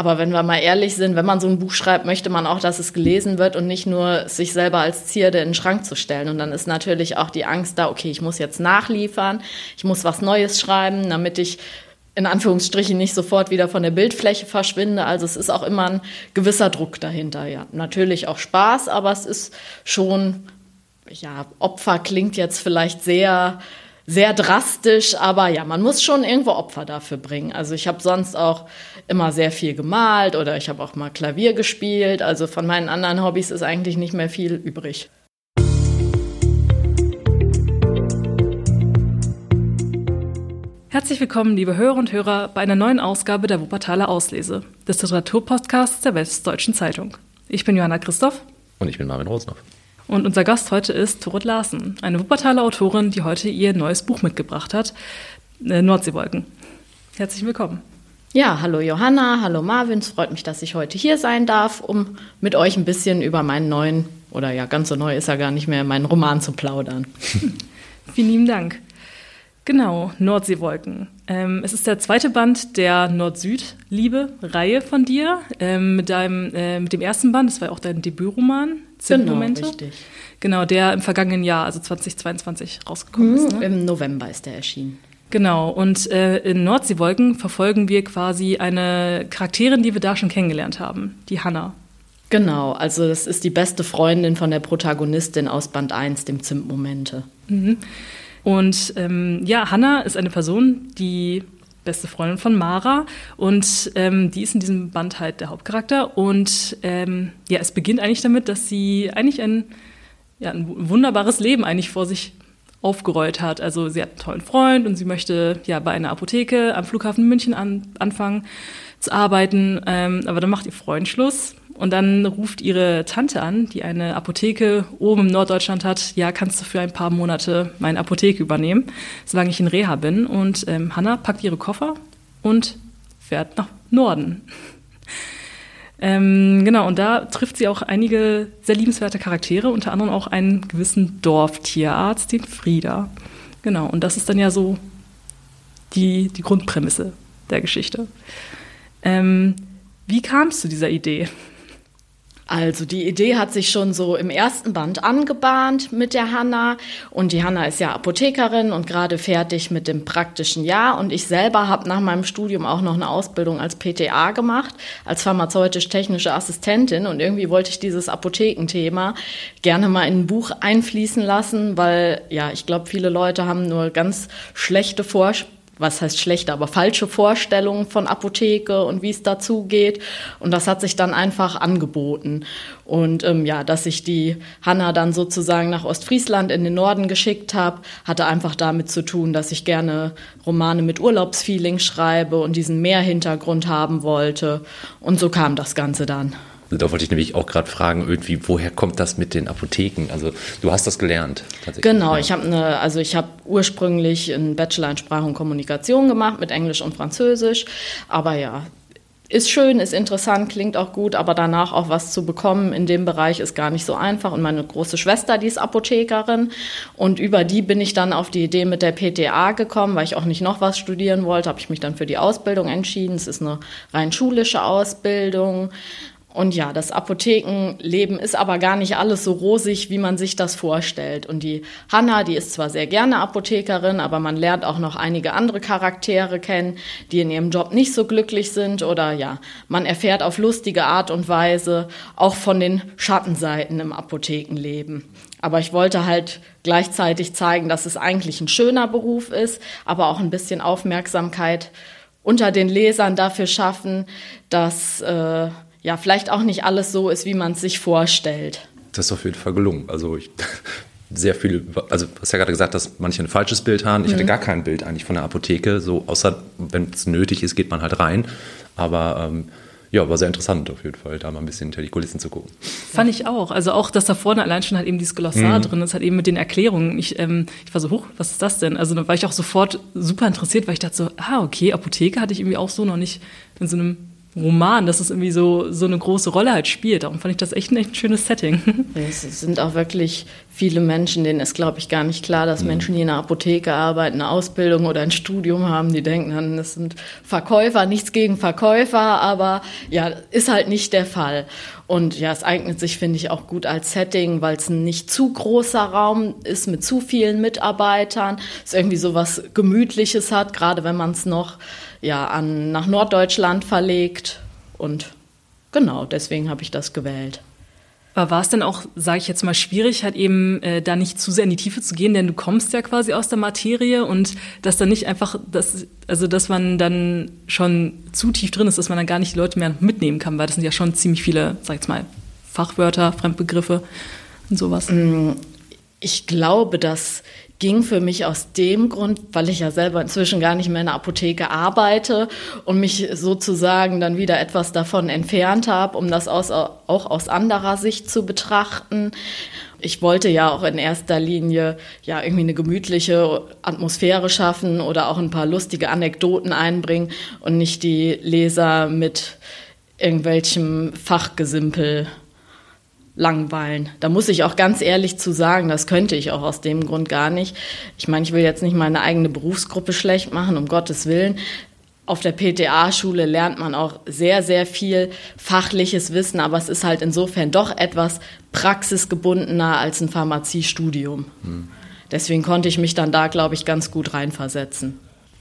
Aber wenn wir mal ehrlich sind, wenn man so ein Buch schreibt, möchte man auch, dass es gelesen wird und nicht nur sich selber als Zierde in den Schrank zu stellen. Und dann ist natürlich auch die Angst da, okay, ich muss jetzt nachliefern, ich muss was Neues schreiben, damit ich in Anführungsstrichen nicht sofort wieder von der Bildfläche verschwinde. Also es ist auch immer ein gewisser Druck dahinter. Ja, natürlich auch Spaß, aber es ist schon, ja, Opfer klingt jetzt vielleicht sehr sehr drastisch, aber ja, man muss schon irgendwo Opfer dafür bringen. Also ich habe sonst auch immer sehr viel gemalt oder ich habe auch mal Klavier gespielt. Also von meinen anderen Hobbys ist eigentlich nicht mehr viel übrig. Herzlich willkommen, liebe Hörer und Hörer, bei einer neuen Ausgabe der Wuppertaler Auslese, des Literaturpodcasts der Westdeutschen Zeitung. Ich bin Johanna Christoph. Und ich bin Marvin Rosnoff. Und unser Gast heute ist Torot Larsen, eine Wuppertaler Autorin, die heute ihr neues Buch mitgebracht hat, äh, Nordseewolken. Herzlich willkommen. Ja, hallo Johanna, hallo Marvin. Es freut mich, dass ich heute hier sein darf, um mit euch ein bisschen über meinen neuen, oder ja, ganz so neu ist er gar nicht mehr, meinen Roman zu plaudern. Vielen lieben Dank. Genau, Nordseewolken. Ähm, es ist der zweite Band der Nord-Süd-Liebe-Reihe von dir. Ähm, mit, deinem, äh, mit dem ersten Band, das war auch dein Debütroman, Zündmomente. Genau, richtig. Genau, der im vergangenen Jahr, also 2022, rausgekommen mhm, ist. Ne? Im November ist der erschienen. Genau, und äh, in Nordseewolken verfolgen wir quasi eine Charakterin, die wir da schon kennengelernt haben, die Hannah. Genau, also das ist die beste Freundin von der Protagonistin aus Band 1, dem Zimtmomente. Mhm. Und ähm, ja, Hannah ist eine Person, die beste Freundin von Mara und ähm, die ist in diesem Band halt der Hauptcharakter und ähm, ja, es beginnt eigentlich damit, dass sie eigentlich ein, ja, ein wunderbares Leben eigentlich vor sich aufgerollt hat. Also sie hat einen tollen Freund und sie möchte ja bei einer Apotheke am Flughafen München an, anfangen zu arbeiten, ähm, aber dann macht ihr Freund Schluss und dann ruft ihre Tante an, die eine Apotheke oben im Norddeutschland hat. Ja, kannst du für ein paar Monate meine Apotheke übernehmen, solange ich in Reha bin. Und ähm, Hannah packt ihre Koffer und fährt nach Norden. Ähm, genau, und da trifft sie auch einige sehr liebenswerte Charaktere, unter anderem auch einen gewissen Dorftierarzt, den Frieda. Genau, und das ist dann ja so die, die Grundprämisse der Geschichte. Ähm, wie kam es zu dieser Idee? Also die Idee hat sich schon so im ersten Band angebahnt mit der Hanna. Und die Hanna ist ja Apothekerin und gerade fertig mit dem praktischen Jahr. Und ich selber habe nach meinem Studium auch noch eine Ausbildung als PTA gemacht, als pharmazeutisch-technische Assistentin. Und irgendwie wollte ich dieses Apothekenthema gerne mal in ein Buch einfließen lassen, weil ja, ich glaube, viele Leute haben nur ganz schlechte Vorstellungen was heißt schlechte, aber falsche Vorstellungen von Apotheke und wie es dazu geht. Und das hat sich dann einfach angeboten. Und ähm, ja, dass ich die Hanna dann sozusagen nach Ostfriesland in den Norden geschickt habe, hatte einfach damit zu tun, dass ich gerne Romane mit Urlaubsfeeling schreibe und diesen Mehrhintergrund haben wollte. Und so kam das Ganze dann. Da wollte ich nämlich auch gerade fragen, irgendwie, woher kommt das mit den Apotheken? Also du hast das gelernt, tatsächlich. Genau, ich habe eine, also ich habe ursprünglich einen Bachelor in Sprache und Kommunikation gemacht mit Englisch und Französisch, aber ja, ist schön, ist interessant, klingt auch gut, aber danach auch was zu bekommen in dem Bereich ist gar nicht so einfach. Und meine große Schwester, die ist Apothekerin und über die bin ich dann auf die Idee mit der PTA gekommen, weil ich auch nicht noch was studieren wollte, habe ich mich dann für die Ausbildung entschieden. Es ist eine rein schulische Ausbildung. Und ja, das Apothekenleben ist aber gar nicht alles so rosig, wie man sich das vorstellt. Und die Hanna, die ist zwar sehr gerne Apothekerin, aber man lernt auch noch einige andere Charaktere kennen, die in ihrem Job nicht so glücklich sind oder ja, man erfährt auf lustige Art und Weise auch von den Schattenseiten im Apothekenleben. Aber ich wollte halt gleichzeitig zeigen, dass es eigentlich ein schöner Beruf ist, aber auch ein bisschen Aufmerksamkeit unter den Lesern dafür schaffen, dass äh, ja vielleicht auch nicht alles so ist, wie man es sich vorstellt. Das ist auf jeden Fall gelungen. Also ich, sehr viel, also du hast ja gerade gesagt, dass manche ein falsches Bild haben. Ich mhm. hatte gar kein Bild eigentlich von der Apotheke, so außer wenn es nötig ist, geht man halt rein. Aber ähm, ja, war sehr interessant auf jeden Fall, da mal ein bisschen hinter die Kulissen zu gucken. Fand ich auch. Also auch, dass da vorne allein schon halt eben dieses Glossar mhm. drin ist, halt eben mit den Erklärungen. Ich, ähm, ich war so, hoch, was ist das denn? Also da war ich auch sofort super interessiert, weil ich dachte so, ah, okay, Apotheke hatte ich irgendwie auch so noch nicht in so einem Roman, dass es irgendwie so, so eine große Rolle halt spielt. Darum fand ich das echt ein, echt ein schönes Setting. Es sind auch wirklich viele Menschen, denen ist, glaube ich, gar nicht klar, dass Menschen, die in einer Apotheke arbeiten, eine Ausbildung oder ein Studium haben, die denken dann, das sind Verkäufer, nichts gegen Verkäufer, aber ja, ist halt nicht der Fall. Und ja, es eignet sich, finde ich, auch gut als Setting, weil es ein nicht zu großer Raum ist mit zu vielen Mitarbeitern, es irgendwie so was Gemütliches hat, gerade wenn man es noch ja, an, nach Norddeutschland verlegt. Und genau, deswegen habe ich das gewählt. Aber war es denn auch, sage ich jetzt mal, schwierig, halt eben äh, da nicht zu sehr in die Tiefe zu gehen, denn du kommst ja quasi aus der Materie und dass dann nicht einfach, dass, also dass man dann schon zu tief drin ist, dass man dann gar nicht die Leute mehr mitnehmen kann, weil das sind ja schon ziemlich viele, sag ich jetzt mal, Fachwörter, Fremdbegriffe und sowas. Mm, ich glaube, dass ging für mich aus dem Grund, weil ich ja selber inzwischen gar nicht mehr in der Apotheke arbeite und mich sozusagen dann wieder etwas davon entfernt habe, um das aus, auch aus anderer Sicht zu betrachten. Ich wollte ja auch in erster Linie ja irgendwie eine gemütliche Atmosphäre schaffen oder auch ein paar lustige Anekdoten einbringen und nicht die Leser mit irgendwelchem Fachgesimpel langweilen. Da muss ich auch ganz ehrlich zu sagen, das könnte ich auch aus dem Grund gar nicht. Ich meine, ich will jetzt nicht meine eigene Berufsgruppe schlecht machen, um Gottes Willen. Auf der PTA-Schule lernt man auch sehr, sehr viel fachliches Wissen, aber es ist halt insofern doch etwas praxisgebundener als ein Pharmaziestudium. Hm. Deswegen konnte ich mich dann da, glaube ich, ganz gut reinversetzen.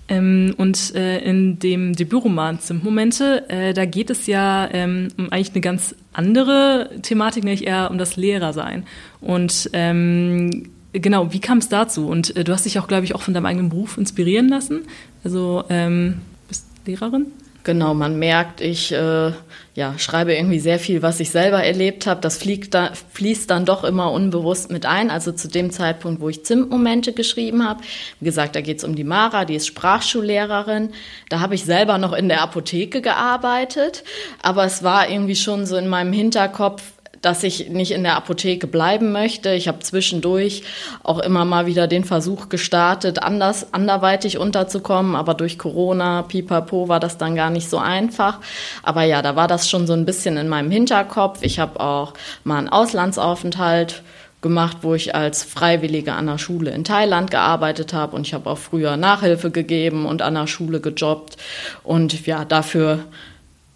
Ähm, und äh, in dem Debütroman Zimtmomente, äh, da geht es ja ähm, um eigentlich eine ganz andere Thematik, nämlich eher um das Lehrersein. Und ähm, genau, wie kam es dazu? Und äh, du hast dich auch, glaube ich, auch von deinem eigenen Beruf inspirieren lassen. Also ähm, bist Lehrerin? Genau, man merkt, ich äh, ja, schreibe irgendwie sehr viel, was ich selber erlebt habe. Das fliegt da, fließt dann doch immer unbewusst mit ein. Also zu dem Zeitpunkt, wo ich Zimtmomente geschrieben habe. Wie gesagt, da geht es um die Mara, die ist Sprachschullehrerin. Da habe ich selber noch in der Apotheke gearbeitet. Aber es war irgendwie schon so in meinem Hinterkopf, dass ich nicht in der Apotheke bleiben möchte. Ich habe zwischendurch auch immer mal wieder den Versuch gestartet, anders, anderweitig unterzukommen, aber durch Corona, pipapo, war das dann gar nicht so einfach. Aber ja, da war das schon so ein bisschen in meinem Hinterkopf. Ich habe auch mal einen Auslandsaufenthalt gemacht, wo ich als Freiwillige an der Schule in Thailand gearbeitet habe und ich habe auch früher Nachhilfe gegeben und an der Schule gejobbt und ja, dafür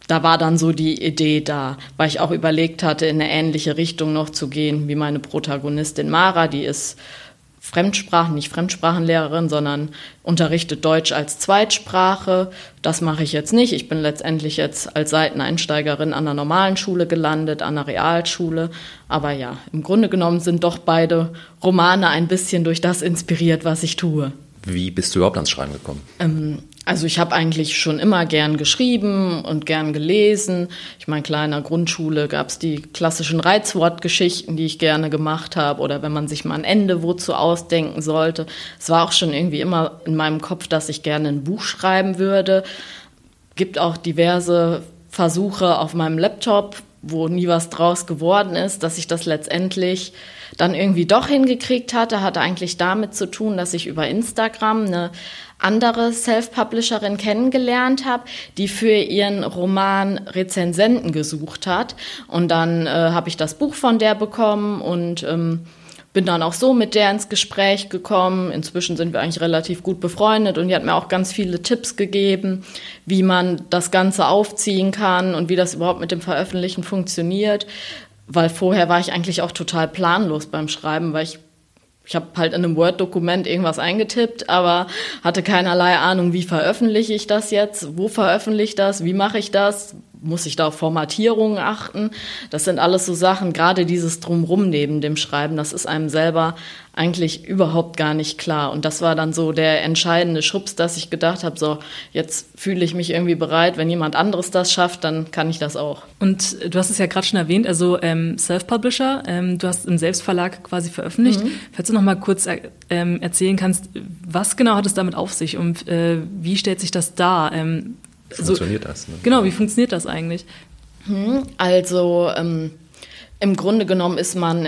da war dann so die Idee da, weil ich auch überlegt hatte, in eine ähnliche Richtung noch zu gehen wie meine Protagonistin Mara, die ist Fremdsprachen, nicht Fremdsprachenlehrerin, sondern unterrichtet Deutsch als Zweitsprache. Das mache ich jetzt nicht. Ich bin letztendlich jetzt als Seiteneinsteigerin an der normalen Schule gelandet, an der Realschule. Aber ja, im Grunde genommen sind doch beide Romane ein bisschen durch das inspiriert, was ich tue. Wie bist du überhaupt ans Schreiben gekommen? Ähm, also ich habe eigentlich schon immer gern geschrieben und gern gelesen. Ich meine, klar, in der Grundschule gab es die klassischen Reizwortgeschichten, die ich gerne gemacht habe. Oder wenn man sich mal ein Ende wozu ausdenken sollte. Es war auch schon irgendwie immer in meinem Kopf, dass ich gerne ein Buch schreiben würde. Gibt auch diverse Versuche auf meinem Laptop, wo nie was draus geworden ist, dass ich das letztendlich dann irgendwie doch hingekriegt hatte, hatte eigentlich damit zu tun, dass ich über Instagram eine andere Self-Publisherin kennengelernt habe, die für ihren Roman Rezensenten gesucht hat. Und dann äh, habe ich das Buch von der bekommen und ähm, bin dann auch so mit der ins Gespräch gekommen. Inzwischen sind wir eigentlich relativ gut befreundet und die hat mir auch ganz viele Tipps gegeben, wie man das Ganze aufziehen kann und wie das überhaupt mit dem Veröffentlichen funktioniert. Weil vorher war ich eigentlich auch total planlos beim Schreiben, weil ich ich habe halt in einem Word-Dokument irgendwas eingetippt, aber hatte keinerlei Ahnung, wie veröffentliche ich das jetzt, wo veröffentliche ich das, wie mache ich das, muss ich da auf Formatierungen achten. Das sind alles so Sachen, gerade dieses Drumrum neben dem Schreiben, das ist einem selber eigentlich überhaupt gar nicht klar. Und das war dann so der entscheidende Schubs, dass ich gedacht habe, so, jetzt fühle ich mich irgendwie bereit, wenn jemand anderes das schafft, dann kann ich das auch. Und du hast es ja gerade schon erwähnt, also ähm, Self-Publisher, ähm, du hast im Selbstverlag quasi veröffentlicht. Mhm. Falls du noch mal kurz äh, ähm, erzählen kannst, was genau hat es damit auf sich und äh, wie stellt sich das dar? Ähm, wie funktioniert so, das? Ne? Genau, wie funktioniert das eigentlich? Hm, also ähm, im Grunde genommen ist man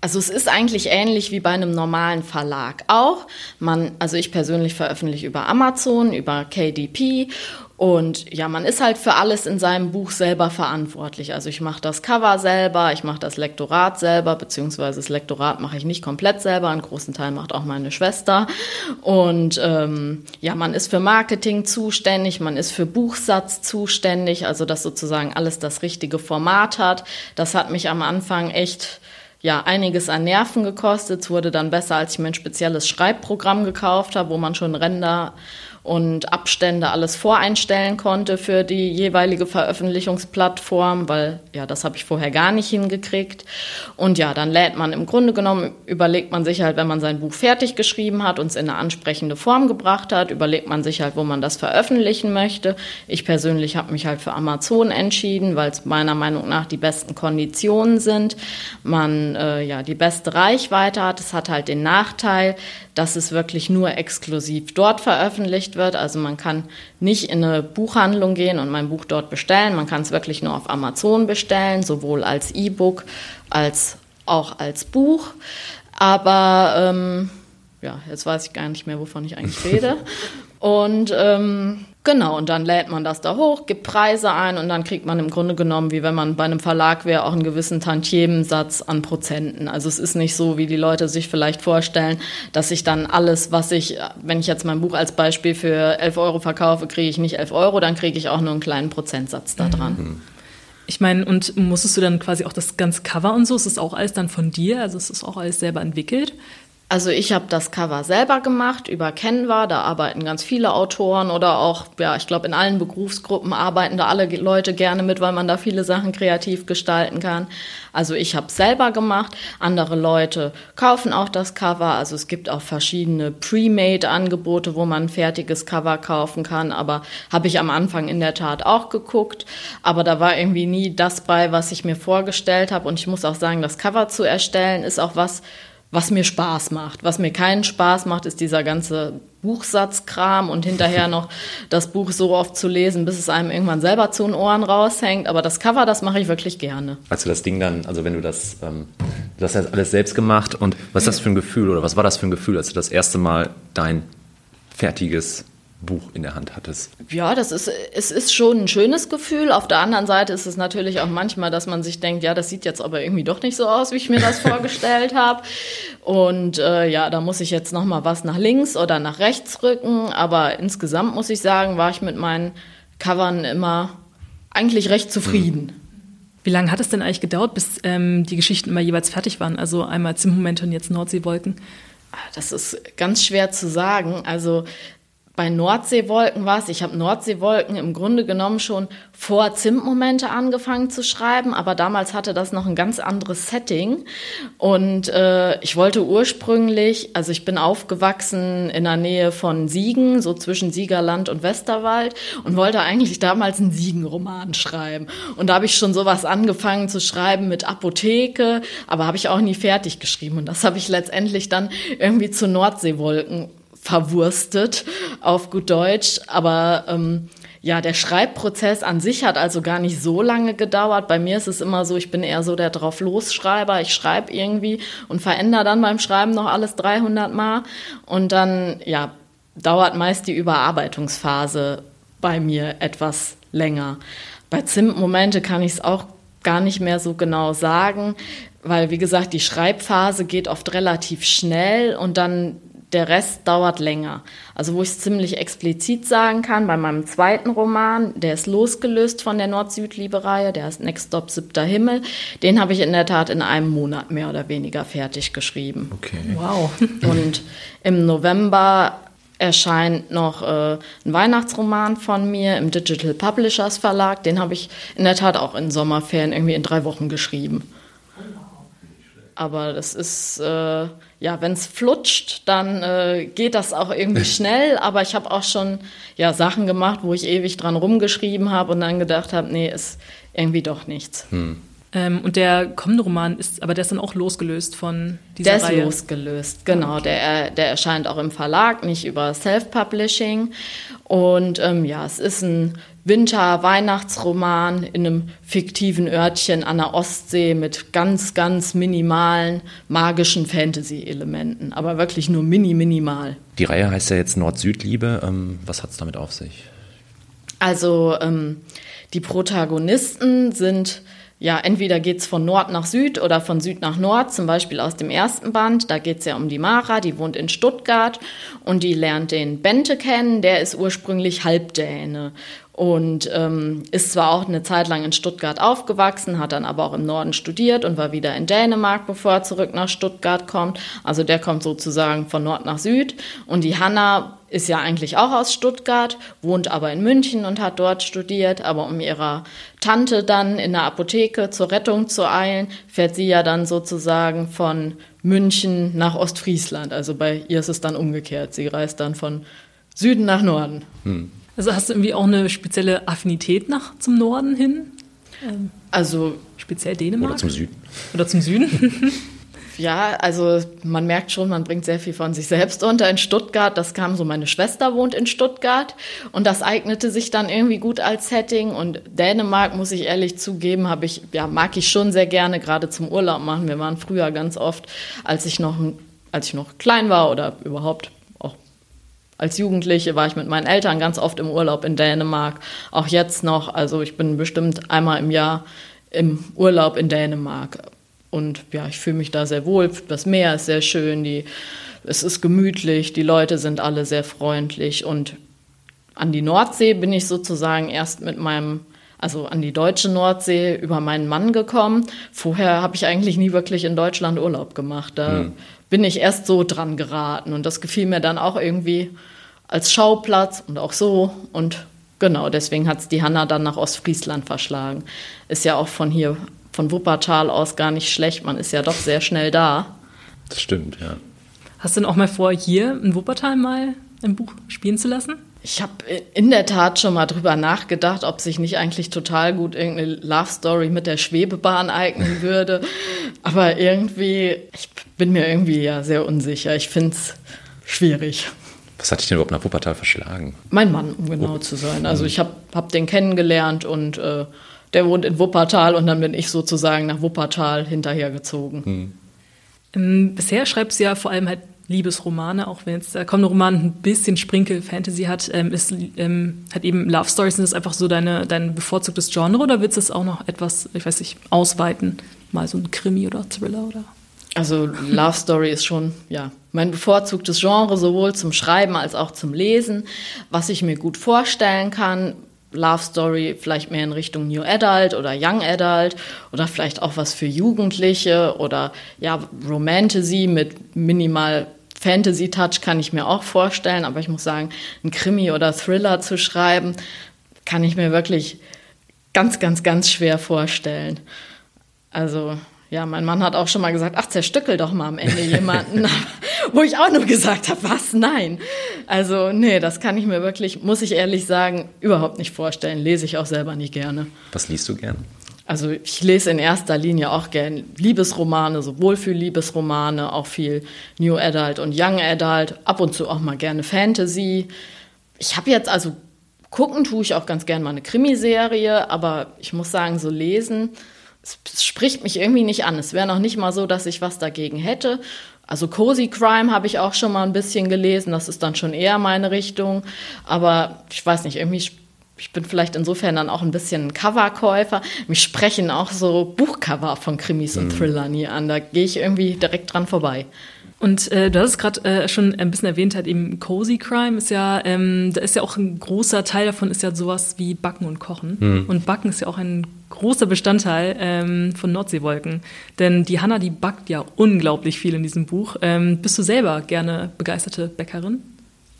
also es ist eigentlich ähnlich wie bei einem normalen Verlag auch. Man, also ich persönlich veröffentliche über Amazon, über KDP Und ja, man ist halt für alles in seinem Buch selber verantwortlich. Also ich mache das Cover selber, ich mache das Lektorat selber, beziehungsweise das Lektorat mache ich nicht komplett selber, einen großen Teil macht auch meine Schwester. Und ähm, ja, man ist für Marketing zuständig, man ist für Buchsatz zuständig, also dass sozusagen alles das richtige Format hat. Das hat mich am Anfang echt ja, einiges an Nerven gekostet. Es wurde dann besser, als ich mir ein spezielles Schreibprogramm gekauft habe, wo man schon Ränder und Abstände alles voreinstellen konnte für die jeweilige Veröffentlichungsplattform, weil ja, das habe ich vorher gar nicht hingekriegt. Und ja, dann lädt man im Grunde genommen, überlegt man sich halt, wenn man sein Buch fertig geschrieben hat und es in eine ansprechende Form gebracht hat, überlegt man sich halt, wo man das veröffentlichen möchte. Ich persönlich habe mich halt für Amazon entschieden, weil es meiner Meinung nach die besten Konditionen sind. Man äh, ja die beste Reichweite hat. Es hat halt den Nachteil, dass es wirklich nur exklusiv dort veröffentlicht wird. Also man kann nicht in eine Buchhandlung gehen und mein Buch dort bestellen. Man kann es wirklich nur auf Amazon bestellen, sowohl als E-Book als auch als Buch. Aber ähm, ja, jetzt weiß ich gar nicht mehr, wovon ich eigentlich rede. Und ähm, Genau, und dann lädt man das da hoch, gibt Preise ein und dann kriegt man im Grunde genommen, wie wenn man bei einem Verlag wäre, auch einen gewissen Tantiemensatz an Prozenten. Also es ist nicht so, wie die Leute sich vielleicht vorstellen, dass ich dann alles, was ich, wenn ich jetzt mein Buch als Beispiel für 11 Euro verkaufe, kriege ich nicht 11 Euro, dann kriege ich auch nur einen kleinen Prozentsatz da dran. Mhm. Ich meine, und musstest du dann quasi auch das ganze Cover und so, ist das auch alles dann von dir? Also ist das auch alles selber entwickelt? Also ich habe das Cover selber gemacht über Canva, da arbeiten ganz viele Autoren oder auch, ja, ich glaube in allen Berufsgruppen arbeiten da alle Leute gerne mit, weil man da viele Sachen kreativ gestalten kann. Also ich habe selber gemacht, andere Leute kaufen auch das Cover, also es gibt auch verschiedene Pre-Made-Angebote, wo man ein fertiges Cover kaufen kann, aber habe ich am Anfang in der Tat auch geguckt, aber da war irgendwie nie das bei, was ich mir vorgestellt habe und ich muss auch sagen, das Cover zu erstellen ist auch was, was mir Spaß macht. Was mir keinen Spaß macht, ist dieser ganze Buchsatzkram und hinterher noch das Buch so oft zu lesen, bis es einem irgendwann selber zu den Ohren raushängt. Aber das Cover, das mache ich wirklich gerne. Als du das Ding dann, also wenn du das, ähm, du hast das alles selbst gemacht und was ist das für ein Gefühl oder was war das für ein Gefühl, als du das erste Mal dein fertiges Buch in der Hand hattest. Ja, das ist, es ist schon ein schönes Gefühl. Auf der anderen Seite ist es natürlich auch manchmal, dass man sich denkt, ja, das sieht jetzt aber irgendwie doch nicht so aus, wie ich mir das vorgestellt habe. Und äh, ja, da muss ich jetzt noch mal was nach links oder nach rechts rücken. Aber insgesamt muss ich sagen, war ich mit meinen Covern immer eigentlich recht zufrieden. Mhm. Wie lange hat es denn eigentlich gedauert, bis ähm, die Geschichten immer jeweils fertig waren? Also einmal Zimmoment und jetzt Nordseewolken? Ah, das ist ganz schwer zu sagen. Also bei Nordseewolken war es, ich habe Nordseewolken im Grunde genommen schon vor Zimtmomente angefangen zu schreiben, aber damals hatte das noch ein ganz anderes Setting. Und äh, ich wollte ursprünglich, also ich bin aufgewachsen in der Nähe von Siegen, so zwischen Siegerland und Westerwald, und wollte eigentlich damals einen Siegenroman schreiben. Und da habe ich schon sowas angefangen zu schreiben mit Apotheke, aber habe ich auch nie fertig geschrieben. Und das habe ich letztendlich dann irgendwie zu Nordseewolken verwurstet auf gut Deutsch. Aber ähm, ja, der Schreibprozess an sich hat also gar nicht so lange gedauert. Bei mir ist es immer so, ich bin eher so der drauf Losschreiber. Ich schreibe irgendwie und verändere dann beim Schreiben noch alles 300 Mal. Und dann, ja, dauert meist die Überarbeitungsphase bei mir etwas länger. Bei Zimtmomente kann ich es auch gar nicht mehr so genau sagen, weil, wie gesagt, die Schreibphase geht oft relativ schnell und dann der Rest dauert länger. Also wo ich es ziemlich explizit sagen kann, bei meinem zweiten Roman, der ist losgelöst von der Nord-Süd-Liebe-Reihe, der heißt Next Stop Siebter Himmel, den habe ich in der Tat in einem Monat mehr oder weniger fertig geschrieben. Okay. Wow. Und im November erscheint noch äh, ein Weihnachtsroman von mir im Digital Publishers Verlag. Den habe ich in der Tat auch in Sommerferien irgendwie in drei Wochen geschrieben. Aber das ist, äh, ja, wenn es flutscht, dann äh, geht das auch irgendwie schnell. Aber ich habe auch schon ja, Sachen gemacht, wo ich ewig dran rumgeschrieben habe und dann gedacht habe, nee, ist irgendwie doch nichts. Hm. Ähm, und der kommende Roman ist, aber der ist dann auch losgelöst von dieser der Reihe? Der ist losgelöst, genau. Okay. Der, der erscheint auch im Verlag, nicht über Self-Publishing. Und ähm, ja, es ist ein Winter-Weihnachtsroman in einem fiktiven Örtchen an der Ostsee mit ganz, ganz minimalen magischen Fantasy-Elementen, aber wirklich nur mini, minimal. Die Reihe heißt ja jetzt Nord-Süd-Liebe. Ähm, was hat es damit auf sich? Also ähm, die Protagonisten sind ja, entweder geht's von Nord nach Süd oder von Süd nach Nord, zum Beispiel aus dem ersten Band. Da geht's ja um die Mara, die wohnt in Stuttgart und die lernt den Bente kennen, der ist ursprünglich Halbdäne und ähm, ist zwar auch eine Zeit lang in Stuttgart aufgewachsen, hat dann aber auch im Norden studiert und war wieder in Dänemark, bevor er zurück nach Stuttgart kommt. Also der kommt sozusagen von Nord nach Süd. Und die Hanna ist ja eigentlich auch aus Stuttgart, wohnt aber in München und hat dort studiert. Aber um ihrer Tante dann in der Apotheke zur Rettung zu eilen, fährt sie ja dann sozusagen von München nach Ostfriesland. Also bei ihr ist es dann umgekehrt. Sie reist dann von Süden nach Norden. Hm. Also hast du irgendwie auch eine spezielle Affinität nach zum Norden hin? Ähm, also speziell Dänemark? Oder zum Süden. Oder zum Süden? ja, also man merkt schon, man bringt sehr viel von sich selbst unter. In Stuttgart, das kam so, meine Schwester wohnt in Stuttgart und das eignete sich dann irgendwie gut als Setting. Und Dänemark, muss ich ehrlich zugeben, habe ich, ja, mag ich schon sehr gerne, gerade zum Urlaub machen. Wir waren früher ganz oft, als ich noch, als ich noch klein war oder überhaupt als Jugendliche war ich mit meinen Eltern ganz oft im Urlaub in Dänemark, auch jetzt noch. Also ich bin bestimmt einmal im Jahr im Urlaub in Dänemark. Und ja, ich fühle mich da sehr wohl. Das Meer ist sehr schön, die, es ist gemütlich, die Leute sind alle sehr freundlich. Und an die Nordsee bin ich sozusagen erst mit meinem, also an die deutsche Nordsee über meinen Mann gekommen. Vorher habe ich eigentlich nie wirklich in Deutschland Urlaub gemacht. Da hm bin ich erst so dran geraten. Und das gefiel mir dann auch irgendwie als Schauplatz und auch so. Und genau, deswegen hat es die Hanna dann nach Ostfriesland verschlagen. Ist ja auch von hier, von Wuppertal aus gar nicht schlecht. Man ist ja doch sehr schnell da. Das stimmt, ja. Hast du denn auch mal vor, hier in Wuppertal mal ein Buch spielen zu lassen? Ich habe in der Tat schon mal drüber nachgedacht, ob sich nicht eigentlich total gut irgendeine Love Story mit der Schwebebahn eignen würde. Aber irgendwie, ich bin mir irgendwie ja sehr unsicher. Ich finde es schwierig. Was hat dich denn überhaupt nach Wuppertal verschlagen? Mein Mann, um genau oh. zu sein. Also ich habe hab den kennengelernt und äh, der wohnt in Wuppertal und dann bin ich sozusagen nach Wuppertal hinterhergezogen. Hm. Bisher schreibst du ja vor allem halt Liebesromane, auch wenn jetzt der kommende Roman ein bisschen Sprinkel Fantasy hat, ähm, ist, ähm, hat eben Love Stories, sind das einfach so deine, dein bevorzugtes Genre oder willst du es auch noch etwas, ich weiß nicht, ausweiten? Mal so ein Krimi oder Thriller oder? Also Love Story ist schon, ja, mein bevorzugtes Genre, sowohl zum Schreiben als auch zum Lesen. Was ich mir gut vorstellen kann, Love Story vielleicht mehr in Richtung New Adult oder Young Adult oder vielleicht auch was für Jugendliche oder ja, Romantasy mit minimal Fantasy-Touch kann ich mir auch vorstellen, aber ich muss sagen, ein Krimi oder Thriller zu schreiben, kann ich mir wirklich ganz, ganz, ganz schwer vorstellen. Also ja, mein Mann hat auch schon mal gesagt, ach, zerstückel doch mal am Ende jemanden. Wo ich auch nur gesagt habe, was? Nein. Also, nee, das kann ich mir wirklich, muss ich ehrlich sagen, überhaupt nicht vorstellen. Lese ich auch selber nicht gerne. Was liest du gern? Also ich lese in erster Linie auch gern Liebesromane, so Wohlfühl-Liebesromane, auch viel New Adult und Young Adult, ab und zu auch mal gerne Fantasy. Ich habe jetzt also gucken tue ich auch ganz gern mal eine Krimiserie, aber ich muss sagen, so lesen, es spricht mich irgendwie nicht an. Es wäre noch nicht mal so, dass ich was dagegen hätte. Also Cozy Crime habe ich auch schon mal ein bisschen gelesen. Das ist dann schon eher meine Richtung. Aber ich weiß nicht, irgendwie ich bin vielleicht insofern dann auch ein bisschen ein Coverkäufer. Mich sprechen auch so Buchcover von Krimis und mhm. Thriller nie an. Da gehe ich irgendwie direkt dran vorbei. Und äh, du hast es gerade äh, schon ein bisschen erwähnt, halt eben Cozy Crime ist ja, ähm, da ist ja auch ein großer Teil davon ist ja sowas wie Backen und Kochen. Mhm. Und Backen ist ja auch ein großer Bestandteil ähm, von Nordseewolken. Denn die Hanna, die backt ja unglaublich viel in diesem Buch. Ähm, bist du selber gerne begeisterte Bäckerin?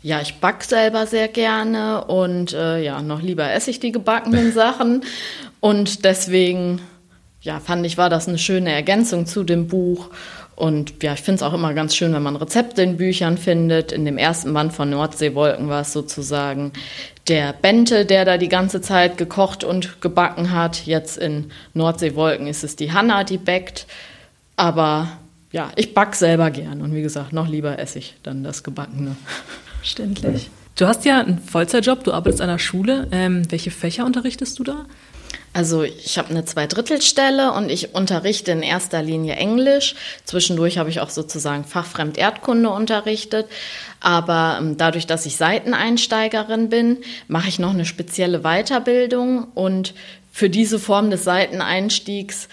Ja, ich back selber sehr gerne und äh, ja, noch lieber esse ich die gebackenen Sachen. Und deswegen, ja, fand ich, war das eine schöne Ergänzung zu dem Buch. Und ja, ich finde es auch immer ganz schön, wenn man Rezepte in Büchern findet. In dem ersten Band von Nordseewolken war es sozusagen der Bente, der da die ganze Zeit gekocht und gebacken hat. Jetzt in Nordseewolken ist es die Hanna, die backt. Aber ja, ich back selber gern. Und wie gesagt, noch lieber esse ich dann das Gebackene. Verständlich. Du hast ja einen Vollzeitjob, du arbeitest an einer Schule. Ähm, welche Fächer unterrichtest du da? Also ich habe eine Zweidrittelstelle und ich unterrichte in erster Linie Englisch. Zwischendurch habe ich auch sozusagen Fachfremd Erdkunde unterrichtet. Aber ähm, dadurch, dass ich Seiteneinsteigerin bin, mache ich noch eine spezielle Weiterbildung und für diese Form des Seiteneinstiegs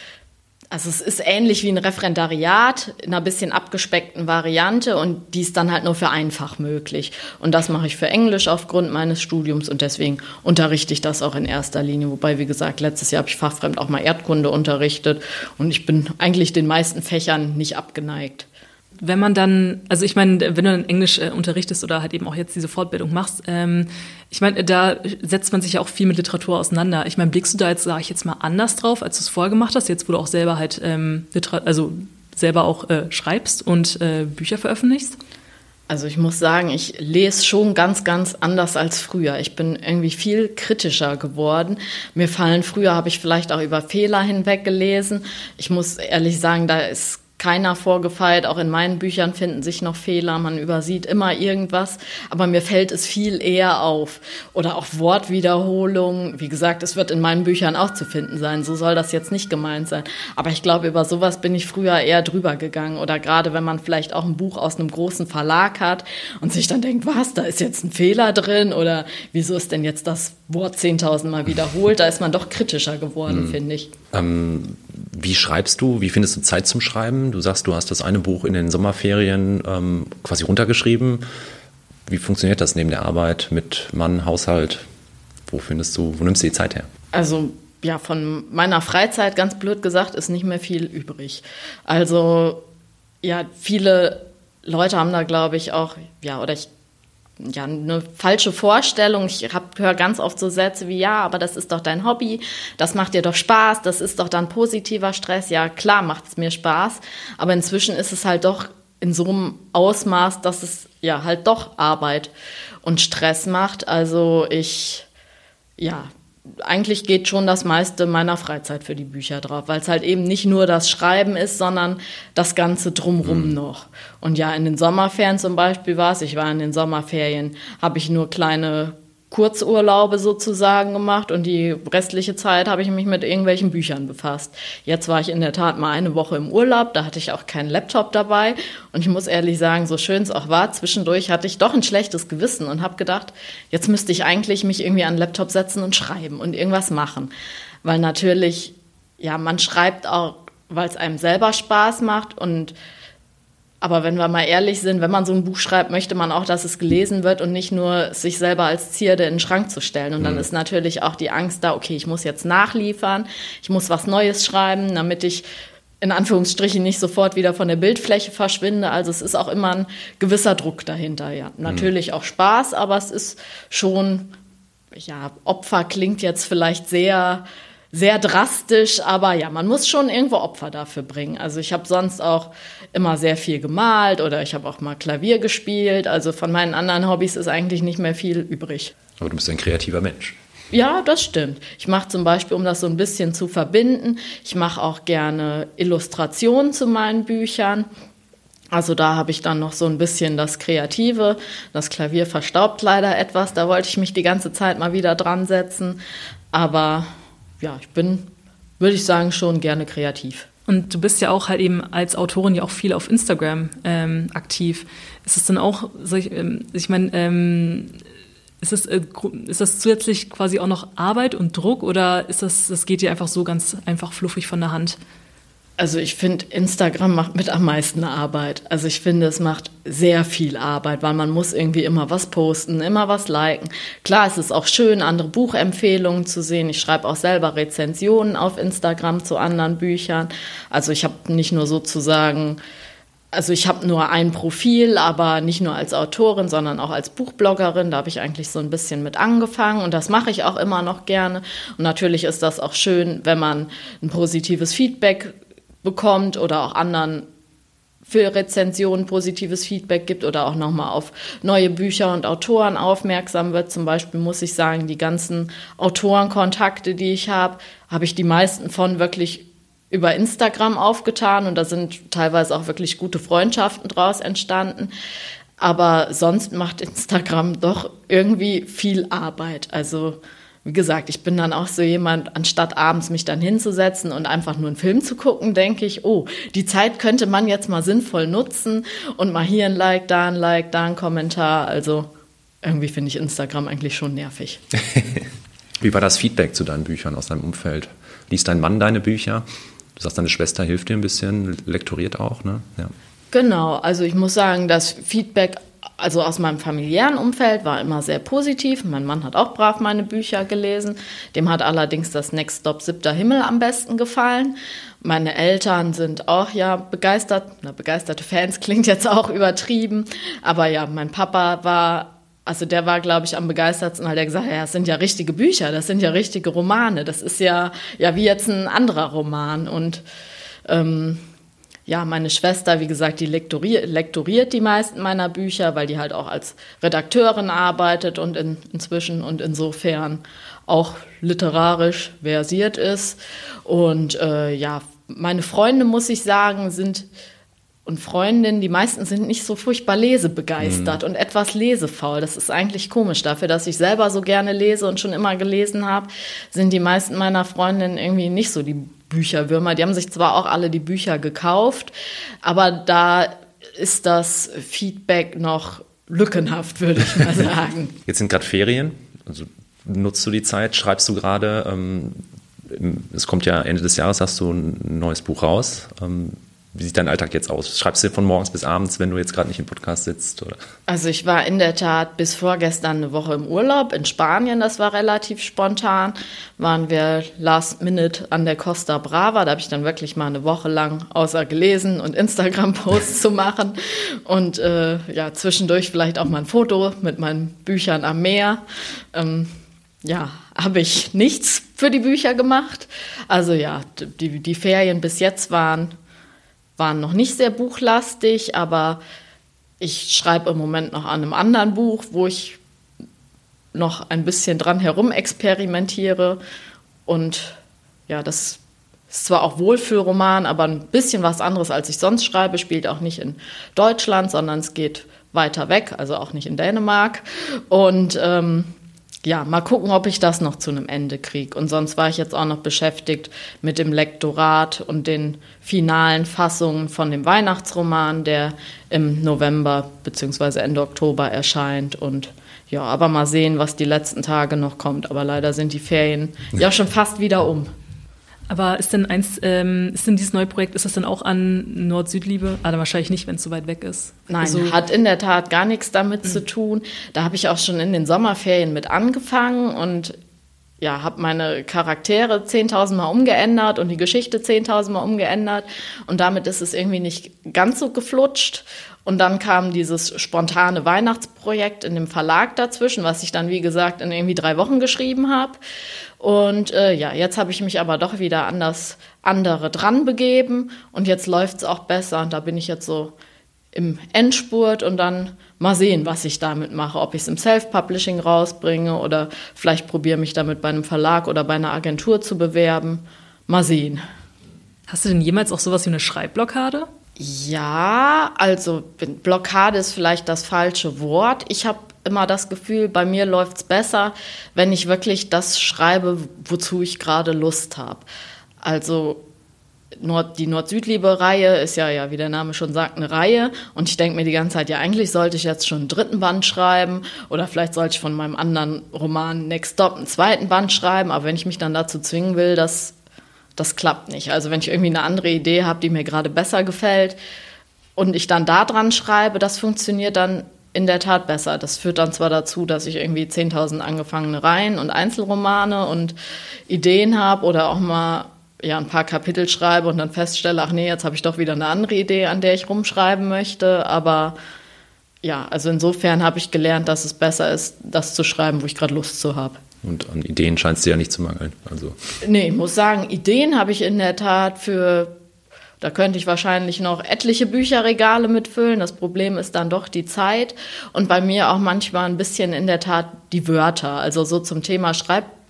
also es ist ähnlich wie ein Referendariat in einer bisschen abgespeckten Variante und die ist dann halt nur für einfach möglich. Und das mache ich für Englisch aufgrund meines Studiums und deswegen unterrichte ich das auch in erster Linie. Wobei, wie gesagt, letztes Jahr habe ich fachfremd auch mal Erdkunde unterrichtet und ich bin eigentlich den meisten Fächern nicht abgeneigt wenn man dann, also ich meine, wenn du dann Englisch äh, unterrichtest oder halt eben auch jetzt diese Fortbildung machst, ähm, ich meine, da setzt man sich ja auch viel mit Literatur auseinander. Ich meine, blickst du da jetzt, sage ich jetzt mal, anders drauf, als du es vorher gemacht hast, jetzt wo du auch selber halt, ähm, also selber auch äh, schreibst und äh, Bücher veröffentlichst? Also ich muss sagen, ich lese schon ganz, ganz anders als früher. Ich bin irgendwie viel kritischer geworden. Mir fallen, früher habe ich vielleicht auch über Fehler hinweg gelesen. Ich muss ehrlich sagen, da ist keiner vorgefeilt. Auch in meinen Büchern finden sich noch Fehler. Man übersieht immer irgendwas. Aber mir fällt es viel eher auf. Oder auch Wortwiederholungen. Wie gesagt, es wird in meinen Büchern auch zu finden sein. So soll das jetzt nicht gemeint sein. Aber ich glaube, über sowas bin ich früher eher drüber gegangen. Oder gerade wenn man vielleicht auch ein Buch aus einem großen Verlag hat und sich dann denkt, was, da ist jetzt ein Fehler drin? Oder wieso ist denn jetzt das Wort 10.000 Mal wiederholt? Da ist man doch kritischer geworden, mhm. finde ich. Ähm, wie schreibst du? Wie findest du Zeit zum Schreiben? Du sagst, du hast das eine Buch in den Sommerferien ähm, quasi runtergeschrieben. Wie funktioniert das neben der Arbeit mit Mann, Haushalt? Wo findest du, wo nimmst du die Zeit her? Also ja, von meiner Freizeit, ganz blöd gesagt, ist nicht mehr viel übrig. Also ja, viele Leute haben da, glaube ich, auch, ja, oder ich ja, eine falsche Vorstellung. Ich höre ganz oft so Sätze wie, ja, aber das ist doch dein Hobby, das macht dir doch Spaß, das ist doch dann positiver Stress. Ja, klar macht es mir Spaß, aber inzwischen ist es halt doch in so einem Ausmaß, dass es ja halt doch Arbeit und Stress macht. Also ich, ja, eigentlich geht schon das meiste meiner Freizeit für die Bücher drauf, weil es halt eben nicht nur das Schreiben ist, sondern das Ganze drumrum mhm. noch. Und ja, in den Sommerferien zum Beispiel war es, ich war in den Sommerferien, habe ich nur kleine Kurzurlaube sozusagen gemacht und die restliche Zeit habe ich mich mit irgendwelchen Büchern befasst. Jetzt war ich in der Tat mal eine Woche im Urlaub, da hatte ich auch keinen Laptop dabei und ich muss ehrlich sagen, so schön es auch war, zwischendurch hatte ich doch ein schlechtes Gewissen und habe gedacht, jetzt müsste ich eigentlich mich irgendwie an den Laptop setzen und schreiben und irgendwas machen, weil natürlich ja, man schreibt auch, weil es einem selber Spaß macht und aber wenn wir mal ehrlich sind, wenn man so ein Buch schreibt, möchte man auch, dass es gelesen wird und nicht nur sich selber als Zierde in den Schrank zu stellen. Und dann mhm. ist natürlich auch die Angst da, okay, ich muss jetzt nachliefern, ich muss was Neues schreiben, damit ich in Anführungsstrichen nicht sofort wieder von der Bildfläche verschwinde. Also es ist auch immer ein gewisser Druck dahinter, ja. Mhm. Natürlich auch Spaß, aber es ist schon, ja, Opfer klingt jetzt vielleicht sehr sehr drastisch, aber ja, man muss schon irgendwo Opfer dafür bringen. Also ich habe sonst auch immer sehr viel gemalt oder ich habe auch mal Klavier gespielt. Also von meinen anderen Hobbys ist eigentlich nicht mehr viel übrig. Aber du bist ein kreativer Mensch. Ja, das stimmt. Ich mache zum Beispiel, um das so ein bisschen zu verbinden, ich mache auch gerne Illustrationen zu meinen Büchern. Also da habe ich dann noch so ein bisschen das Kreative. Das Klavier verstaubt leider etwas. Da wollte ich mich die ganze Zeit mal wieder dran setzen. Aber ja, ich bin, würde ich sagen, schon gerne kreativ. Und du bist ja auch halt eben als Autorin ja auch viel auf Instagram ähm, aktiv. Ist es dann auch, ich, ähm, ich meine, ähm, ist das, äh, ist das zusätzlich quasi auch noch Arbeit und Druck oder ist das, das geht dir einfach so ganz einfach fluffig von der Hand? Also ich finde, Instagram macht mit am meisten Arbeit. Also ich finde, es macht sehr viel Arbeit, weil man muss irgendwie immer was posten, immer was liken. Klar, es ist auch schön, andere Buchempfehlungen zu sehen. Ich schreibe auch selber Rezensionen auf Instagram zu anderen Büchern. Also ich habe nicht nur sozusagen, also ich habe nur ein Profil, aber nicht nur als Autorin, sondern auch als Buchbloggerin. Da habe ich eigentlich so ein bisschen mit angefangen und das mache ich auch immer noch gerne. Und natürlich ist das auch schön, wenn man ein positives Feedback bekommt oder auch anderen für Rezensionen positives Feedback gibt oder auch nochmal auf neue Bücher und Autoren aufmerksam wird. Zum Beispiel muss ich sagen, die ganzen Autorenkontakte, die ich habe, habe ich die meisten von wirklich über Instagram aufgetan und da sind teilweise auch wirklich gute Freundschaften draus entstanden. Aber sonst macht Instagram doch irgendwie viel Arbeit. Also wie gesagt, ich bin dann auch so jemand, anstatt abends mich dann hinzusetzen und einfach nur einen Film zu gucken, denke ich, oh, die Zeit könnte man jetzt mal sinnvoll nutzen und mal hier ein Like, da ein Like, da ein Kommentar. Also irgendwie finde ich Instagram eigentlich schon nervig. wie war das Feedback zu deinen Büchern aus deinem Umfeld? Liest dein Mann deine Bücher? Du sagst, deine Schwester hilft dir ein bisschen, lektoriert auch, ne? Ja. Genau, also ich muss sagen, das Feedback also aus meinem familiären Umfeld war immer sehr positiv. Mein Mann hat auch brav meine Bücher gelesen. Dem hat allerdings das Next Stop Siebter Himmel am besten gefallen. Meine Eltern sind auch ja begeistert. Na, begeisterte Fans klingt jetzt auch übertrieben. Aber ja, mein Papa war also der war, glaube ich, am begeistertsten, weil er gesagt hat, ja, das sind ja richtige Bücher, das sind ja richtige Romane, das ist ja, ja wie jetzt ein anderer Roman. Und ähm, ja, meine Schwester, wie gesagt, die lektoriert, lektoriert die meisten meiner Bücher, weil die halt auch als Redakteurin arbeitet und in, inzwischen und insofern auch literarisch versiert ist. Und äh, ja, meine Freunde, muss ich sagen, sind und Freundinnen, die meisten sind nicht so furchtbar lesebegeistert mhm. und etwas lesefaul. Das ist eigentlich komisch. Dafür, dass ich selber so gerne lese und schon immer gelesen habe, sind die meisten meiner Freundinnen irgendwie nicht so die Bücherwürmer. Die haben sich zwar auch alle die Bücher gekauft, aber da ist das Feedback noch lückenhaft, würde ich mal sagen. Jetzt sind gerade Ferien. Also nutzt du die Zeit? Schreibst du gerade? Ähm, es kommt ja Ende des Jahres, hast du ein neues Buch raus. Ähm, wie sieht dein Alltag jetzt aus? Schreibst du von morgens bis abends, wenn du jetzt gerade nicht im Podcast sitzt? Oder? Also ich war in der Tat bis vorgestern eine Woche im Urlaub in Spanien. Das war relativ spontan. Waren wir last minute an der Costa Brava. Da habe ich dann wirklich mal eine Woche lang außer gelesen und Instagram-Posts zu machen. Und äh, ja, zwischendurch vielleicht auch mal ein Foto mit meinen Büchern am Meer. Ähm, ja, habe ich nichts für die Bücher gemacht. Also ja, die, die Ferien bis jetzt waren waren noch nicht sehr buchlastig, aber ich schreibe im Moment noch an einem anderen Buch, wo ich noch ein bisschen dran herum experimentiere. Und ja, das ist zwar auch Wohlfühlroman, aber ein bisschen was anderes, als ich sonst schreibe. Spielt auch nicht in Deutschland, sondern es geht weiter weg, also auch nicht in Dänemark. Und ähm, ja, mal gucken, ob ich das noch zu einem Ende kriege. Und sonst war ich jetzt auch noch beschäftigt mit dem Lektorat und den finalen Fassungen von dem Weihnachtsroman, der im November bzw. Ende Oktober erscheint. Und ja, aber mal sehen, was die letzten Tage noch kommt. Aber leider sind die Ferien ja schon fast wieder um. Aber ist denn eins, ähm, ist denn dieses neue Projekt, ist das denn auch an Nord-Süd-Liebe? Ah, wahrscheinlich nicht, wenn es so weit weg ist. Nein, also, hat in der Tat gar nichts damit mhm. zu tun. Da habe ich auch schon in den Sommerferien mit angefangen und ja, habe meine Charaktere 10.000 Mal umgeändert und die Geschichte 10.000 Mal umgeändert und damit ist es irgendwie nicht ganz so geflutscht. Und dann kam dieses spontane Weihnachtsprojekt in dem Verlag dazwischen, was ich dann, wie gesagt, in irgendwie drei Wochen geschrieben habe. Und äh, ja, jetzt habe ich mich aber doch wieder an das andere dran begeben und jetzt läuft es auch besser und da bin ich jetzt so im Endspurt und dann mal sehen, was ich damit mache, ob ich es im Self-Publishing rausbringe oder vielleicht probiere mich damit bei einem Verlag oder bei einer Agentur zu bewerben. Mal sehen. Hast du denn jemals auch sowas wie eine Schreibblockade? Ja, also Blockade ist vielleicht das falsche Wort. Ich habe immer das Gefühl, bei mir läuft es besser, wenn ich wirklich das schreibe, wozu ich gerade Lust habe. Also Nord, die Nord-Süd-Liebe-Reihe ist ja, ja, wie der Name schon sagt, eine Reihe. Und ich denke mir die ganze Zeit, ja, eigentlich sollte ich jetzt schon einen dritten Band schreiben oder vielleicht sollte ich von meinem anderen Roman Next Stop einen zweiten Band schreiben. Aber wenn ich mich dann dazu zwingen will, das, das klappt nicht. Also wenn ich irgendwie eine andere Idee habe, die mir gerade besser gefällt und ich dann da dran schreibe, das funktioniert dann in der Tat besser. Das führt dann zwar dazu, dass ich irgendwie 10.000 angefangene Reihen und Einzelromane und Ideen habe oder auch mal ja, ein paar Kapitel schreibe und dann feststelle, ach nee, jetzt habe ich doch wieder eine andere Idee, an der ich rumschreiben möchte. Aber ja, also insofern habe ich gelernt, dass es besser ist, das zu schreiben, wo ich gerade Lust zu habe. Und an Ideen scheint es dir ja nicht zu mangeln. Also. Nee, ich muss sagen, Ideen habe ich in der Tat für da könnte ich wahrscheinlich noch etliche Bücherregale mitfüllen. Das Problem ist dann doch die Zeit und bei mir auch manchmal ein bisschen in der Tat die Wörter. Also so zum Thema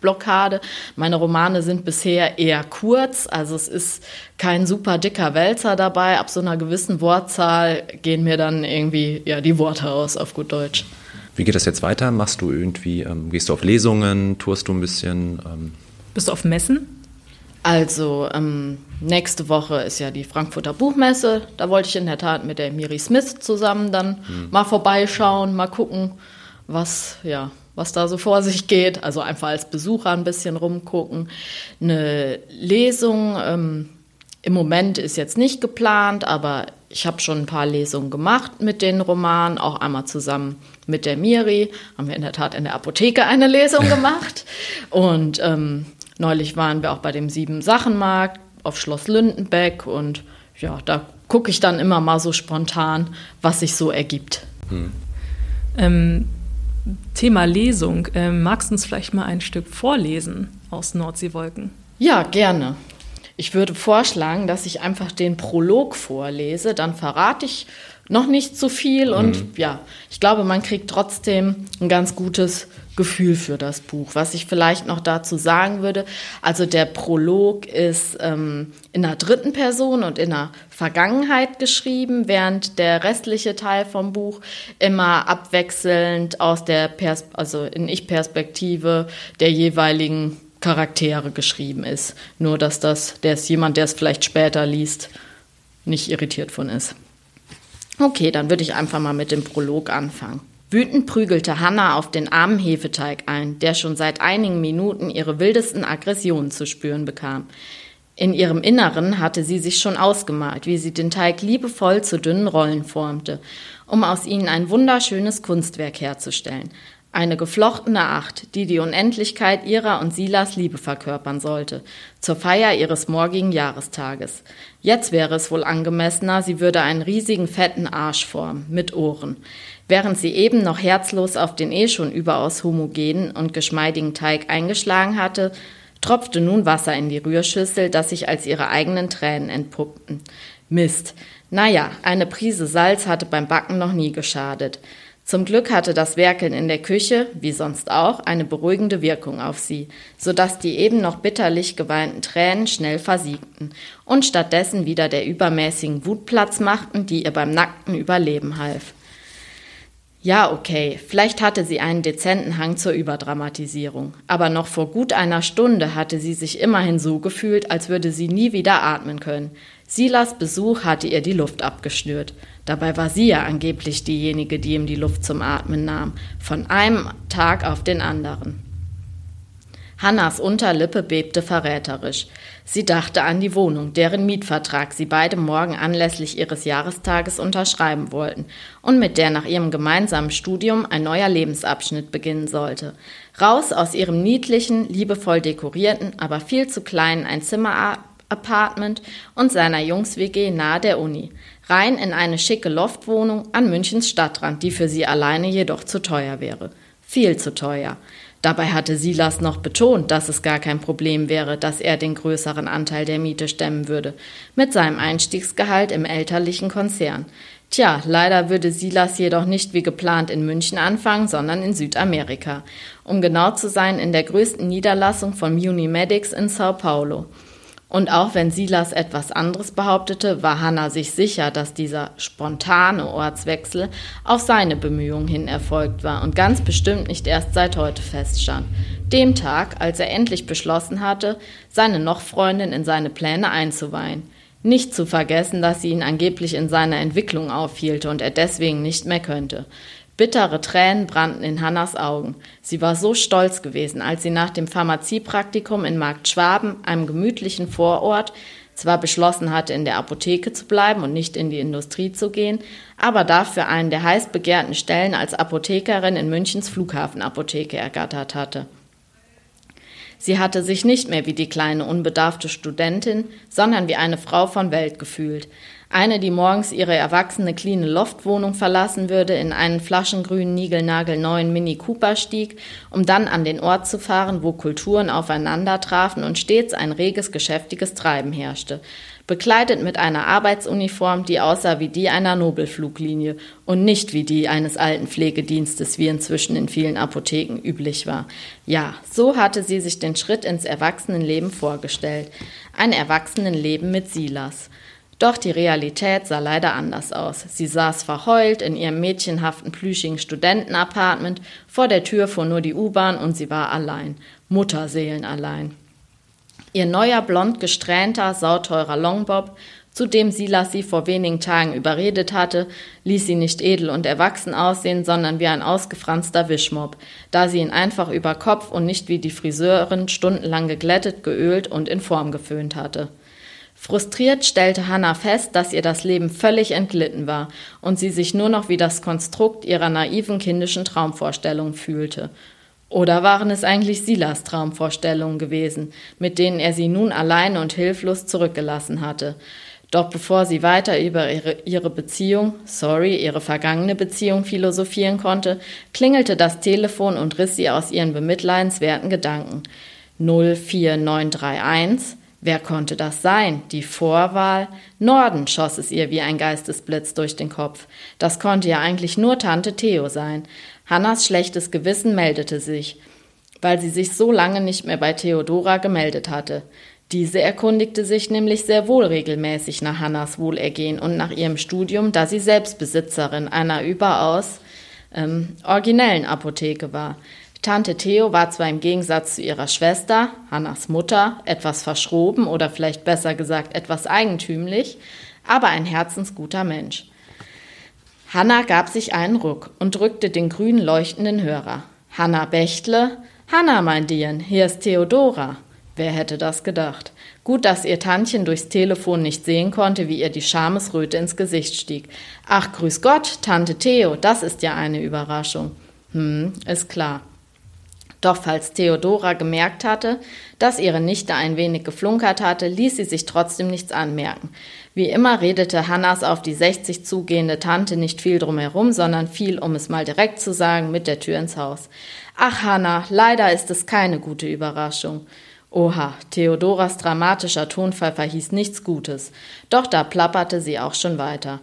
Schreibblockade. Meine Romane sind bisher eher kurz, also es ist kein super dicker Wälzer dabei. Ab so einer gewissen Wortzahl gehen mir dann irgendwie ja die Worte aus auf gut Deutsch. Wie geht das jetzt weiter? Machst du irgendwie, ähm, gehst du auf Lesungen, tourst du ein bisschen? Ähm? Bist du auf Messen? Also ähm, nächste Woche ist ja die Frankfurter Buchmesse. Da wollte ich in der Tat mit der Miri Smith zusammen dann hm. mal vorbeischauen, mal gucken, was, ja, was da so vor sich geht. Also einfach als Besucher ein bisschen rumgucken. Eine Lesung ähm, im Moment ist jetzt nicht geplant, aber ich habe schon ein paar Lesungen gemacht mit den Romanen, auch einmal zusammen mit der Miri. Haben wir in der Tat in der Apotheke eine Lesung gemacht. Und ähm, Neulich waren wir auch bei dem Sieben-Sachen-Markt auf Schloss Lündenbeck und ja, da gucke ich dann immer mal so spontan, was sich so ergibt. Hm. Ähm, Thema Lesung. Ähm, magst du uns vielleicht mal ein Stück vorlesen aus Nordseewolken? Ja, gerne. Ich würde vorschlagen, dass ich einfach den Prolog vorlese, dann verrate ich noch nicht zu viel und mhm. ja, ich glaube, man kriegt trotzdem ein ganz gutes Gefühl für das Buch. Was ich vielleicht noch dazu sagen würde, also der Prolog ist ähm, in der dritten Person und in der Vergangenheit geschrieben, während der restliche Teil vom Buch immer abwechselnd aus der Pers also in Ich-Perspektive der jeweiligen Charaktere geschrieben ist. Nur dass das, der ist jemand, der es vielleicht später liest, nicht irritiert von ist. Okay, dann würde ich einfach mal mit dem Prolog anfangen. Wütend prügelte Hanna auf den armen Hefeteig ein, der schon seit einigen Minuten ihre wildesten Aggressionen zu spüren bekam. In ihrem Inneren hatte sie sich schon ausgemalt, wie sie den Teig liebevoll zu dünnen Rollen formte, um aus ihnen ein wunderschönes Kunstwerk herzustellen. Eine geflochtene Acht, die die Unendlichkeit ihrer und Silas Liebe verkörpern sollte, zur Feier ihres morgigen Jahrestages. Jetzt wäre es wohl angemessener, sie würde einen riesigen fetten Arsch formen, mit Ohren. Während sie eben noch herzlos auf den eh schon überaus homogenen und geschmeidigen Teig eingeschlagen hatte, tropfte nun Wasser in die Rührschüssel, das sich als ihre eigenen Tränen entpuppten. Mist. Naja, eine Prise Salz hatte beim Backen noch nie geschadet. Zum Glück hatte das Werkeln in der Küche, wie sonst auch, eine beruhigende Wirkung auf sie, so dass die eben noch bitterlich geweinten Tränen schnell versiegten und stattdessen wieder der übermäßigen Wut Platz machten, die ihr beim nackten Überleben half. Ja, okay, vielleicht hatte sie einen dezenten Hang zur Überdramatisierung, aber noch vor gut einer Stunde hatte sie sich immerhin so gefühlt, als würde sie nie wieder atmen können. Silas Besuch hatte ihr die Luft abgeschnürt. Dabei war sie ja angeblich diejenige, die ihm die Luft zum Atmen nahm, von einem Tag auf den anderen. Hannas Unterlippe bebte verräterisch. Sie dachte an die Wohnung, deren Mietvertrag sie beide morgen anlässlich ihres Jahrestages unterschreiben wollten und mit der nach ihrem gemeinsamen Studium ein neuer Lebensabschnitt beginnen sollte. Raus aus ihrem niedlichen, liebevoll dekorierten, aber viel zu kleinen Einzimmer-Apartment und seiner Jungs-WG nahe der Uni. Rein in eine schicke Loftwohnung an Münchens Stadtrand, die für sie alleine jedoch zu teuer wäre. Viel zu teuer. Dabei hatte Silas noch betont, dass es gar kein Problem wäre, dass er den größeren Anteil der Miete stemmen würde, mit seinem Einstiegsgehalt im elterlichen Konzern. Tja, leider würde Silas jedoch nicht wie geplant in München anfangen, sondern in Südamerika. Um genau zu sein, in der größten Niederlassung von Munimedics in Sao Paulo. Und auch wenn Silas etwas anderes behauptete, war Hannah sich sicher, dass dieser spontane Ortswechsel auf seine Bemühungen hin erfolgt war und ganz bestimmt nicht erst seit heute feststand. Dem Tag, als er endlich beschlossen hatte, seine Noch-Freundin in seine Pläne einzuweihen. Nicht zu vergessen, dass sie ihn angeblich in seiner Entwicklung aufhielte und er deswegen nicht mehr könnte. Bittere Tränen brannten in Hannas Augen. Sie war so stolz gewesen, als sie nach dem Pharmaziepraktikum in Markt Schwaben, einem gemütlichen Vorort, zwar beschlossen hatte, in der Apotheke zu bleiben und nicht in die Industrie zu gehen, aber dafür einen der heiß begehrten Stellen als Apothekerin in Münchens Flughafenapotheke ergattert hatte. Sie hatte sich nicht mehr wie die kleine unbedarfte Studentin, sondern wie eine Frau von Welt gefühlt, eine, die morgens ihre erwachsene cleane Loftwohnung verlassen würde, in einen flaschengrünen, niegelnagelneuen Mini Cooper stieg, um dann an den Ort zu fahren, wo Kulturen aufeinander trafen und stets ein reges, geschäftiges Treiben herrschte. Bekleidet mit einer Arbeitsuniform, die aussah wie die einer Nobelfluglinie und nicht wie die eines alten Pflegedienstes, wie inzwischen in vielen Apotheken üblich war. Ja, so hatte sie sich den Schritt ins Erwachsenenleben vorgestellt. Ein Erwachsenenleben mit Silas. Doch die Realität sah leider anders aus. Sie saß verheult in ihrem mädchenhaften plüschigen Studentenapartment, vor der Tür fuhr nur die U-Bahn und sie war allein, Mutterseelen allein. Ihr neuer blond gesträhnter, sauteurer Longbob, zu dem Silas sie vor wenigen Tagen überredet hatte, ließ sie nicht edel und erwachsen aussehen, sondern wie ein ausgefranster Wischmob, da sie ihn einfach über Kopf und nicht wie die Friseurin stundenlang geglättet, geölt und in Form geföhnt hatte. Frustriert stellte Hannah fest, dass ihr das Leben völlig entglitten war und sie sich nur noch wie das Konstrukt ihrer naiven kindischen Traumvorstellung fühlte. Oder waren es eigentlich Silas Traumvorstellungen gewesen, mit denen er sie nun allein und hilflos zurückgelassen hatte? Doch bevor sie weiter über ihre, ihre Beziehung, sorry, ihre vergangene Beziehung philosophieren konnte, klingelte das Telefon und riss sie aus ihren bemitleidenswerten Gedanken. 04931 Wer konnte das sein? Die Vorwahl? Norden schoss es ihr wie ein Geistesblitz durch den Kopf. Das konnte ja eigentlich nur Tante Theo sein. Hannas schlechtes Gewissen meldete sich, weil sie sich so lange nicht mehr bei Theodora gemeldet hatte. Diese erkundigte sich nämlich sehr wohl regelmäßig nach Hannas Wohlergehen und nach ihrem Studium, da sie selbst Besitzerin einer überaus ähm, originellen Apotheke war. Tante Theo war zwar im Gegensatz zu ihrer Schwester, Hannas Mutter, etwas verschroben oder vielleicht besser gesagt etwas eigentümlich, aber ein herzensguter Mensch. Hanna gab sich einen Ruck und drückte den grün leuchtenden Hörer. Hanna Bechtle, Hanna, mein Dien, hier ist Theodora. Wer hätte das gedacht? Gut, dass ihr Tantchen durchs Telefon nicht sehen konnte, wie ihr die Schamesröte ins Gesicht stieg. Ach, grüß Gott, Tante Theo, das ist ja eine Überraschung. Hm, ist klar. Doch falls Theodora gemerkt hatte, dass ihre Nichte ein wenig geflunkert hatte, ließ sie sich trotzdem nichts anmerken. Wie immer redete Hannas auf die 60 zugehende Tante nicht viel drumherum, sondern fiel, um es mal direkt zu sagen, mit der Tür ins Haus. Ach, Hanna, leider ist es keine gute Überraschung. Oha, Theodoras dramatischer Tonfall verhieß nichts Gutes. Doch da plapperte sie auch schon weiter.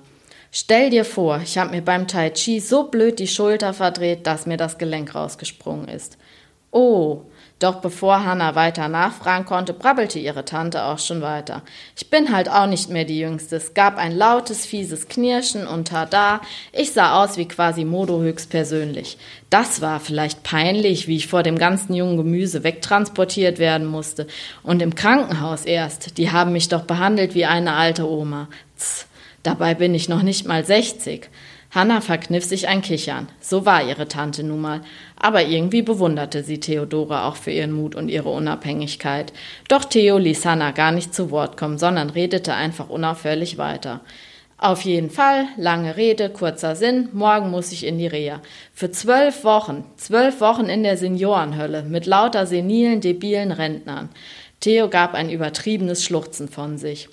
Stell dir vor, ich habe mir beim Tai Chi so blöd die Schulter verdreht, dass mir das Gelenk rausgesprungen ist. Oh, doch bevor Hannah weiter nachfragen konnte, brabbelte ihre Tante auch schon weiter. Ich bin halt auch nicht mehr die Jüngste. Es gab ein lautes, fieses Knirschen und tada, ich sah aus wie quasi Modo höchstpersönlich. Das war vielleicht peinlich, wie ich vor dem ganzen jungen Gemüse wegtransportiert werden musste. Und im Krankenhaus erst. Die haben mich doch behandelt wie eine alte Oma. Tz, dabei bin ich noch nicht mal sechzig. Hanna verkniff sich ein Kichern. So war ihre Tante nun mal. Aber irgendwie bewunderte sie Theodora auch für ihren Mut und ihre Unabhängigkeit. Doch Theo ließ Hanna gar nicht zu Wort kommen, sondern redete einfach unaufhörlich weiter. Auf jeden Fall, lange Rede, kurzer Sinn, morgen muss ich in die Reha. Für zwölf Wochen, zwölf Wochen in der Seniorenhölle, mit lauter senilen, debilen Rentnern. Theo gab ein übertriebenes Schluchzen von sich.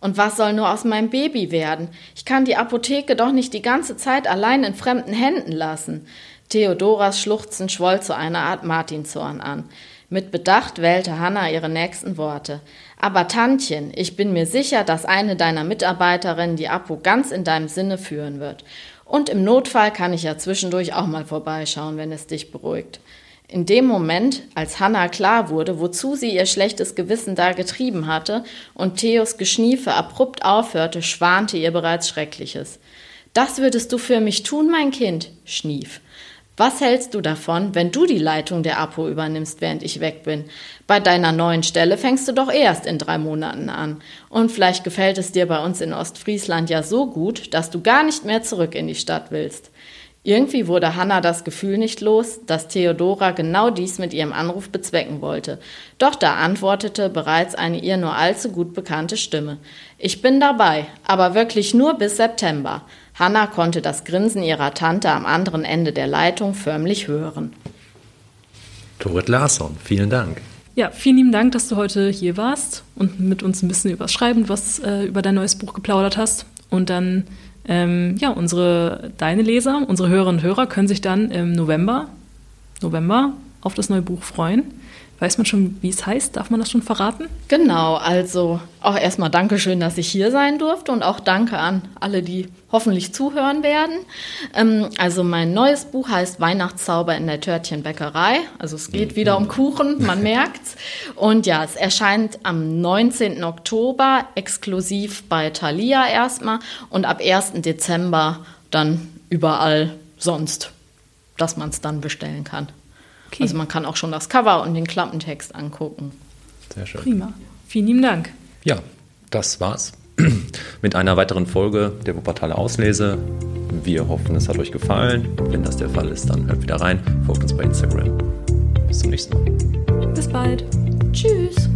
Und was soll nur aus meinem Baby werden? Ich kann die Apotheke doch nicht die ganze Zeit allein in fremden Händen lassen. Theodoras Schluchzen schwoll zu einer Art Martinshorn an. Mit Bedacht wählte Hanna ihre nächsten Worte. Aber Tantchen, ich bin mir sicher, dass eine deiner Mitarbeiterinnen die Apo ganz in deinem Sinne führen wird. Und im Notfall kann ich ja zwischendurch auch mal vorbeischauen, wenn es dich beruhigt. In dem Moment, als Hannah klar wurde, wozu sie ihr schlechtes Gewissen da getrieben hatte und Theos Geschniefe abrupt aufhörte, schwante ihr bereits Schreckliches. Das würdest du für mich tun, mein Kind, schnief. Was hältst du davon, wenn du die Leitung der Apo übernimmst, während ich weg bin? Bei deiner neuen Stelle fängst du doch erst in drei Monaten an. Und vielleicht gefällt es dir bei uns in Ostfriesland ja so gut, dass du gar nicht mehr zurück in die Stadt willst. Irgendwie wurde Hannah das Gefühl nicht los, dass Theodora genau dies mit ihrem Anruf bezwecken wollte. Doch da antwortete bereits eine ihr nur allzu gut bekannte Stimme. Ich bin dabei, aber wirklich nur bis September. Hannah konnte das Grinsen ihrer Tante am anderen Ende der Leitung förmlich hören. Dorit Larsson, vielen Dank. Ja, vielen lieben Dank, dass du heute hier warst und mit uns ein bisschen über das Schreiben, was äh, über dein neues Buch geplaudert hast. Und dann ähm, ja, unsere, deine Leser, unsere Hörerinnen und Hörer können sich dann im November, November auf das neue Buch freuen. Weiß man schon, wie es heißt? Darf man das schon verraten? Genau, also auch erstmal Dankeschön, dass ich hier sein durfte und auch danke an alle, die hoffentlich zuhören werden. Ähm, also mein neues Buch heißt Weihnachtszauber in der Törtchenbäckerei. Also es geht wieder um Kuchen, man merkt's. Und ja, es erscheint am 19. Oktober exklusiv bei Thalia erstmal und ab 1. Dezember dann überall sonst, dass man es dann bestellen kann. Okay. Also man kann auch schon das Cover und den Klappentext angucken. Sehr schön. Prima. Vielen lieben Dank. Ja, das war's mit einer weiteren Folge der Wuppertaler Auslese. Wir hoffen, es hat euch gefallen. Wenn das der Fall ist, dann hört wieder rein. Folgt uns bei Instagram. Bis zum nächsten Mal. Bis bald. Tschüss.